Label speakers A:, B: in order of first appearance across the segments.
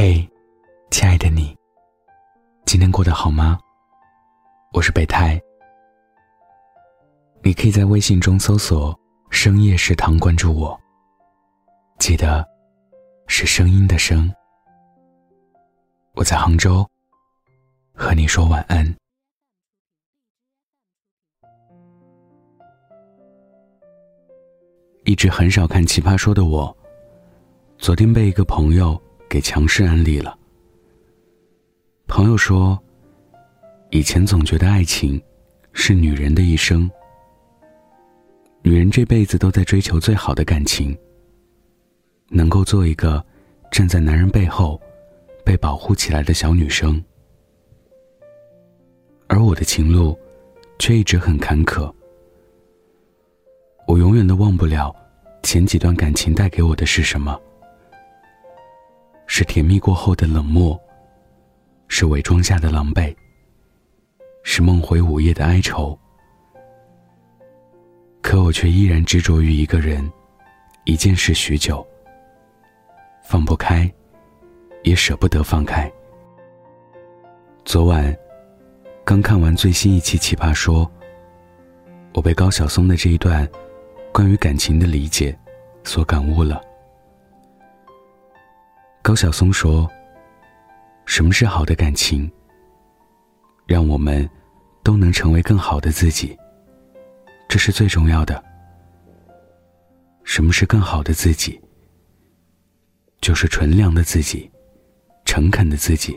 A: 嘿，亲爱的你，今天过得好吗？我是备胎，你可以在微信中搜索“深夜食堂”关注我。记得是声音的声。我在杭州，和你说晚安。一直很少看《奇葩说》的我，昨天被一个朋友。给强势安利了。朋友说，以前总觉得爱情是女人的一生，女人这辈子都在追求最好的感情，能够做一个站在男人背后被保护起来的小女生。而我的情路却一直很坎坷，我永远都忘不了前几段感情带给我的是什么。是甜蜜过后的冷漠，是伪装下的狼狈，是梦回午夜的哀愁。可我却依然执着于一个人、一件事许久，放不开，也舍不得放开。昨晚刚看完最新一期《奇葩说》，我被高晓松的这一段关于感情的理解所感悟了。高晓松说：“什么是好的感情？让我们都能成为更好的自己，这是最重要的。什么是更好的自己？就是纯良的自己，诚恳的自己，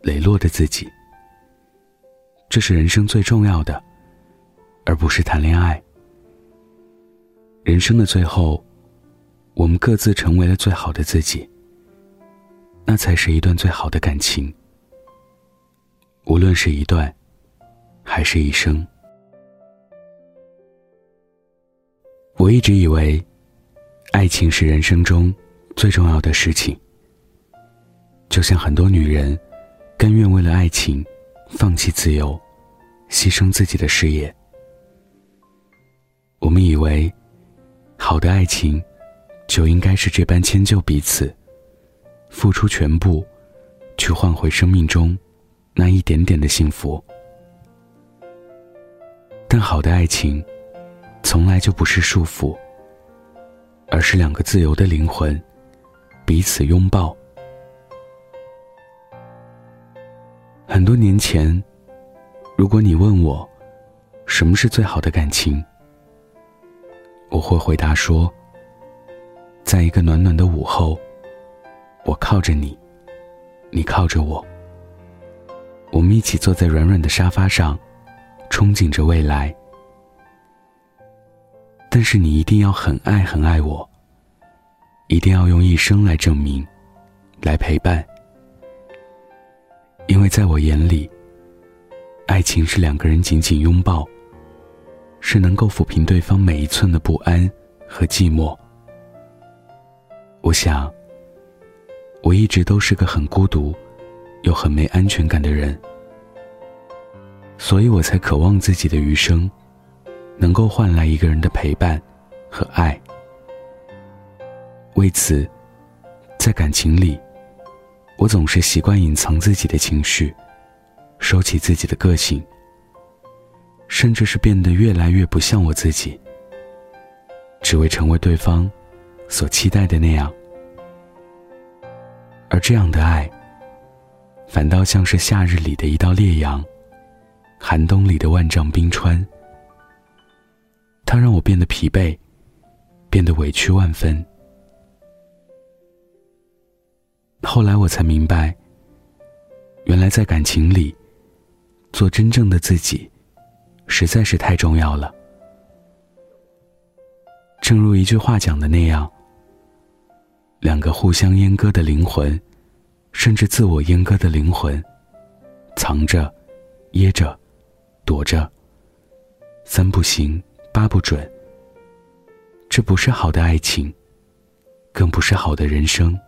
A: 磊落的自己。这是人生最重要的，而不是谈恋爱。人生的最后，我们各自成为了最好的自己。”那才是一段最好的感情。无论是一段，还是一生。我一直以为，爱情是人生中最重要的事情。就像很多女人，甘愿为了爱情，放弃自由，牺牲自己的事业。我们以为，好的爱情，就应该是这般迁就彼此。付出全部，去换回生命中那一点点的幸福。但好的爱情，从来就不是束缚，而是两个自由的灵魂彼此拥抱。很多年前，如果你问我什么是最好的感情，我会回答说，在一个暖暖的午后。我靠着你，你靠着我，我们一起坐在软软的沙发上，憧憬着未来。但是你一定要很爱很爱我，一定要用一生来证明，来陪伴。因为在我眼里，爱情是两个人紧紧拥抱，是能够抚平对方每一寸的不安和寂寞。我想。我一直都是个很孤独，又很没安全感的人，所以我才渴望自己的余生，能够换来一个人的陪伴和爱。为此，在感情里，我总是习惯隐藏自己的情绪，收起自己的个性，甚至是变得越来越不像我自己，只为成为对方所期待的那样。而这样的爱，反倒像是夏日里的一道烈阳，寒冬里的万丈冰川。它让我变得疲惫，变得委屈万分。后来我才明白，原来在感情里，做真正的自己，实在是太重要了。正如一句话讲的那样。两个互相阉割的灵魂，甚至自我阉割的灵魂，藏着、掖着、躲着，三不行，八不准。这不是好的爱情，更不是好的人生。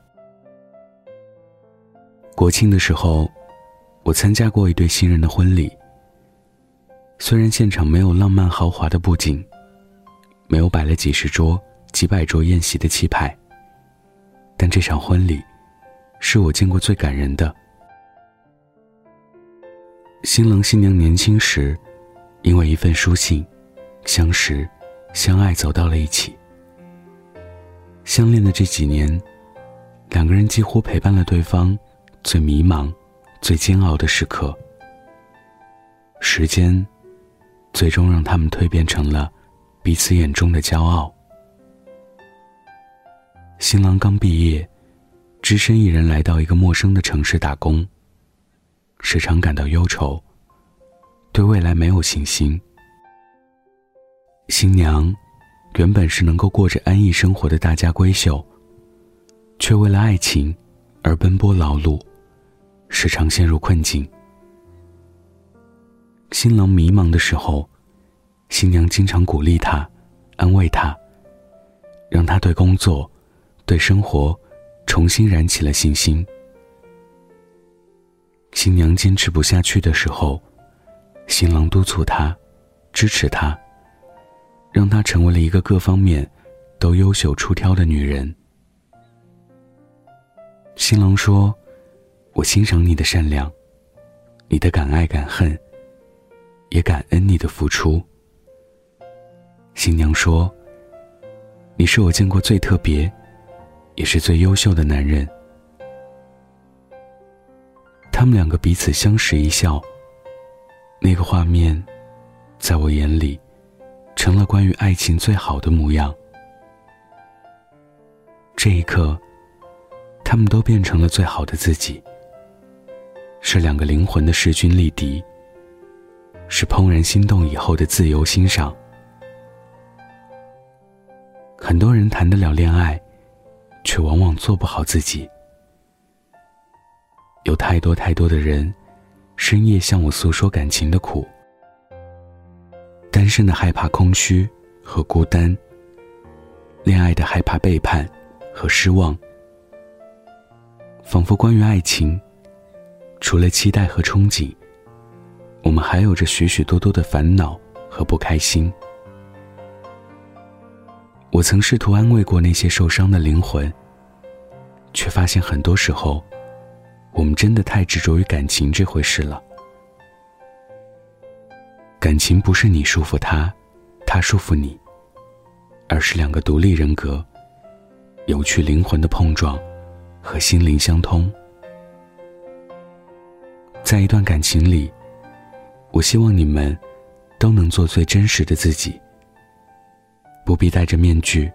A: 国庆的时候，我参加过一对新人的婚礼。虽然现场没有浪漫豪华的布景，没有摆了几十桌、几百桌宴席的气派。但这场婚礼，是我见过最感人的。新郎新娘年轻时，因为一份书信，相识、相爱，走到了一起。相恋的这几年，两个人几乎陪伴了对方最迷茫、最煎熬的时刻。时间，最终让他们蜕变成了彼此眼中的骄傲。新郎刚毕业，只身一人来到一个陌生的城市打工，时常感到忧愁，对未来没有信心。新娘原本是能够过着安逸生活的大家闺秀，却为了爱情而奔波劳碌，时常陷入困境。新郎迷茫的时候，新娘经常鼓励他，安慰他，让他对工作。对生活重新燃起了信心。新娘坚持不下去的时候，新郎督促她，支持她，让她成为了一个各方面都优秀出挑的女人。新郎说：“我欣赏你的善良，你的敢爱敢恨，也感恩你的付出。”新娘说：“你是我见过最特别。”也是最优秀的男人。他们两个彼此相视一笑，那个画面，在我眼里，成了关于爱情最好的模样。这一刻，他们都变成了最好的自己，是两个灵魂的势均力敌，是怦然心动以后的自由欣赏。很多人谈得了恋爱。却往往做不好自己。有太多太多的人，深夜向我诉说感情的苦。单身的害怕空虚和孤单，恋爱的害怕背叛和失望。仿佛关于爱情，除了期待和憧憬，我们还有着许许多多的烦恼和不开心。我曾试图安慰过那些受伤的灵魂，却发现很多时候，我们真的太执着于感情这回事了。感情不是你束缚他，他束缚你，而是两个独立人格，有趣灵魂的碰撞和心灵相通。在一段感情里，我希望你们都能做最真实的自己。不必戴着面具，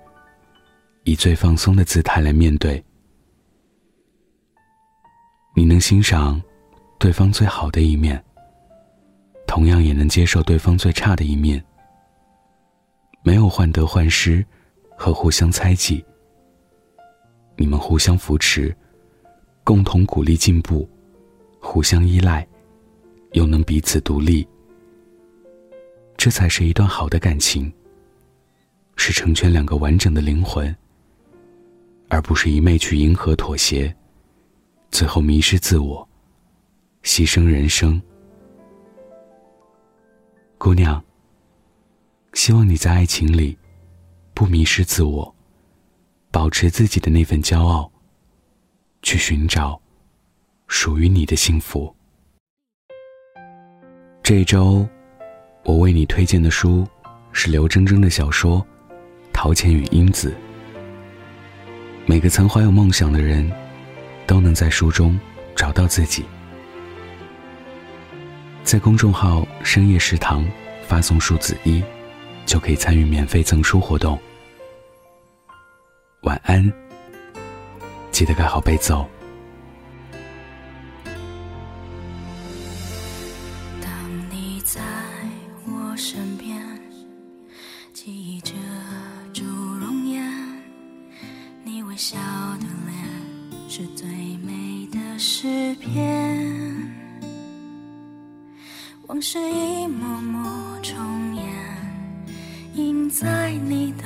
A: 以最放松的姿态来面对。你能欣赏对方最好的一面，同样也能接受对方最差的一面。没有患得患失和互相猜忌，你们互相扶持，共同鼓励进步，互相依赖，又能彼此独立。这才是一段好的感情。是成全两个完整的灵魂，而不是一昧去迎合、妥协，最后迷失自我，牺牲人生。姑娘，希望你在爱情里不迷失自我，保持自己的那份骄傲，去寻找属于你的幸福。这周，我为你推荐的书是刘铮铮的小说。陶潜与英子。每个曾怀有梦想的人，都能在书中找到自己。在公众号“深夜食堂”发送数字一，就可以参与免费赠书活动。晚安，记得盖好被子哦
B: 你在我身。微笑的脸是最美的诗篇往事一幕幕重演，印在你的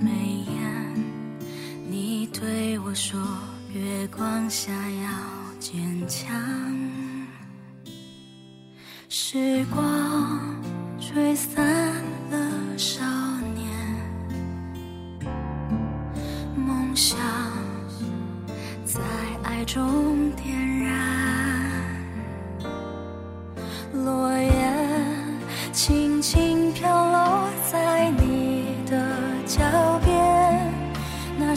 B: 眉眼。你对我说，月光下要坚强。时光吹散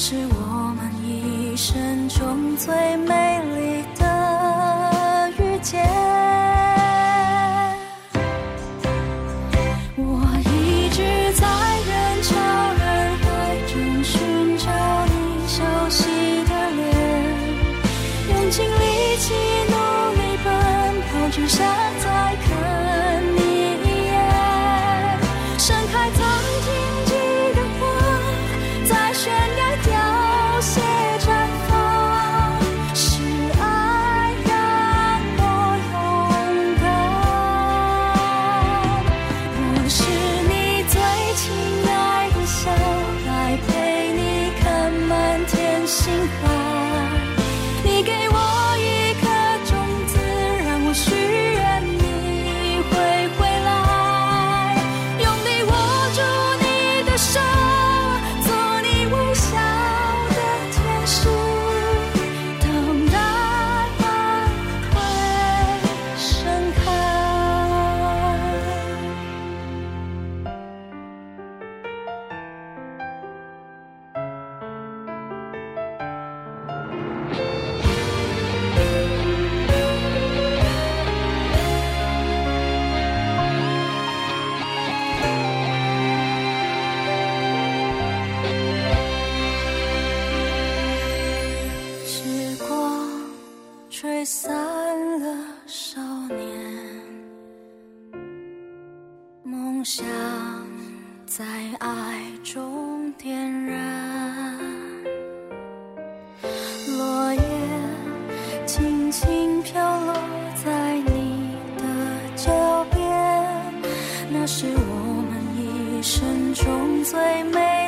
B: 是我们一生中最美丽想在爱中点燃落叶，轻轻飘落在你的脚边，那是我们一生中最美。